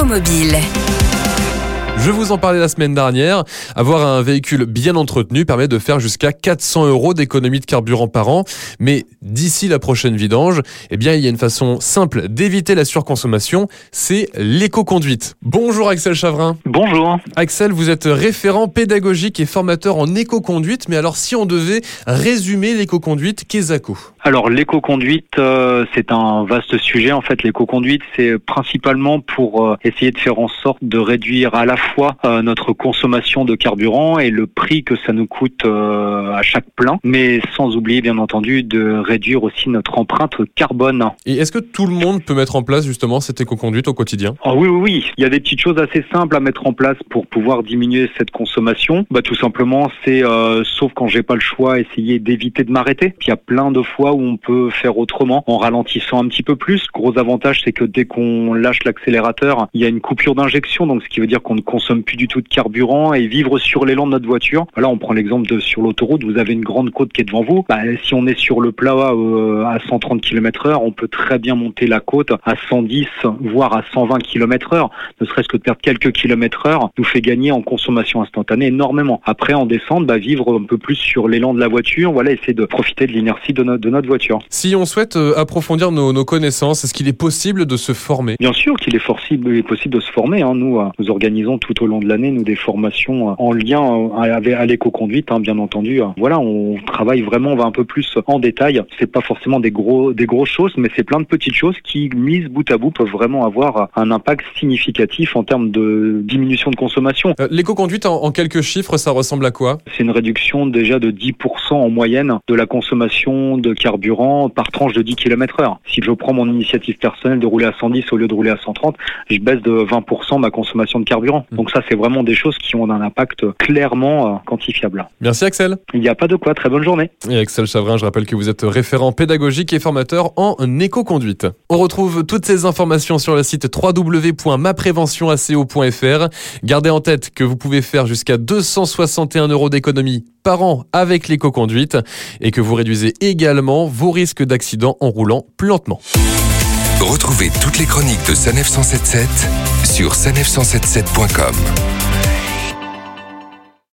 Écomobile. Je vous en parlais la semaine dernière. Avoir un véhicule bien entretenu permet de faire jusqu'à 400 euros d'économie de carburant par an. Mais d'ici la prochaine vidange, eh bien, il y a une façon simple d'éviter la surconsommation. C'est l'éco-conduite. Bonjour Axel Chavrin. Bonjour. Axel, vous êtes référent pédagogique et formateur en éco-conduite. Mais alors, si on devait résumer l'éco-conduite, qu'est-ce Alors, l'éco-conduite, euh, c'est un vaste sujet. En fait, l'éco-conduite, c'est principalement pour euh, essayer de faire en sorte de réduire à la fois fois euh, notre consommation de carburant et le prix que ça nous coûte euh, à chaque plein, mais sans oublier bien entendu de réduire aussi notre empreinte carbone. Et est-ce que tout le monde peut mettre en place justement cette éco-conduite au quotidien? Oh Oui, oui, oui. Il y a des petites choses assez simples à mettre en place pour pouvoir diminuer cette consommation. Bah, tout simplement, c'est, euh, sauf quand j'ai pas le choix, essayer d'éviter de m'arrêter. Il y a plein de fois où on peut faire autrement en ralentissant un petit peu plus. Gros avantage, c'est que dès qu'on lâche l'accélérateur, il y a une coupure d'injection, donc ce qui veut dire qu'on ne consomme plus du tout de carburant et vivre sur l'élan de notre voiture. Là, on prend l'exemple de sur l'autoroute, vous avez une grande côte qui est devant vous. Bah, si on est sur le plat euh, à 130 km heure, on peut très bien monter la côte à 110, voire à 120 km heure. Ne serait-ce que de perdre quelques kilomètres heure nous fait gagner en consommation instantanée énormément. Après, en descente, bah, vivre un peu plus sur l'élan de la voiture, voilà, essayer de profiter de l'inertie de, de, notre voiture. Si on souhaite euh, approfondir nos, nos connaissances, est-ce qu'il est possible de se former? Bien sûr qu'il est, possible, possible de se former. Hein. Nous, euh, nous organisons tout au long de l'année, nous, des formations euh, en lien euh, à l'éco-conduite, hein, bien entendu. Voilà, on travaille vraiment, on va un peu plus en détail. C'est pas forcément des gros, des grosses choses, mais c'est plein de petites choses qui, mises bout à bout, peuvent vraiment avoir un impact significatif en termes de diminution de consommation. Euh, l'éco-conduite, en, quelques chiffres, ça ressemble à quoi? C'est une réduction déjà de 10% en moyenne de la consommation de carburant par tranche de 10 km heure. Si je prends mon initiative personnelle de rouler à 110 au lieu de rouler à 130, je baisse de 20% ma consommation de carburant. Mmh. Donc ça, c'est vraiment des choses qui ont un impact clairement euh, quantifiable. Merci Axel. Il n'y a pas de quoi, très bonne journée. Et Axel Chavrin, je rappelle que vous êtes référent pédagogique et formateur en éco-conduite. On retrouve toutes ces informations sur le site www.mapréventionaco.fr. Gardez en tête que vous pouvez faire jusqu'à 261 euros d'économie par an avec l'éco-conduite et que vous réduisez également vos risques d'accident en roulant plus lentement. Retrouvez toutes les chroniques de Sanef 177 sur sanef177.com.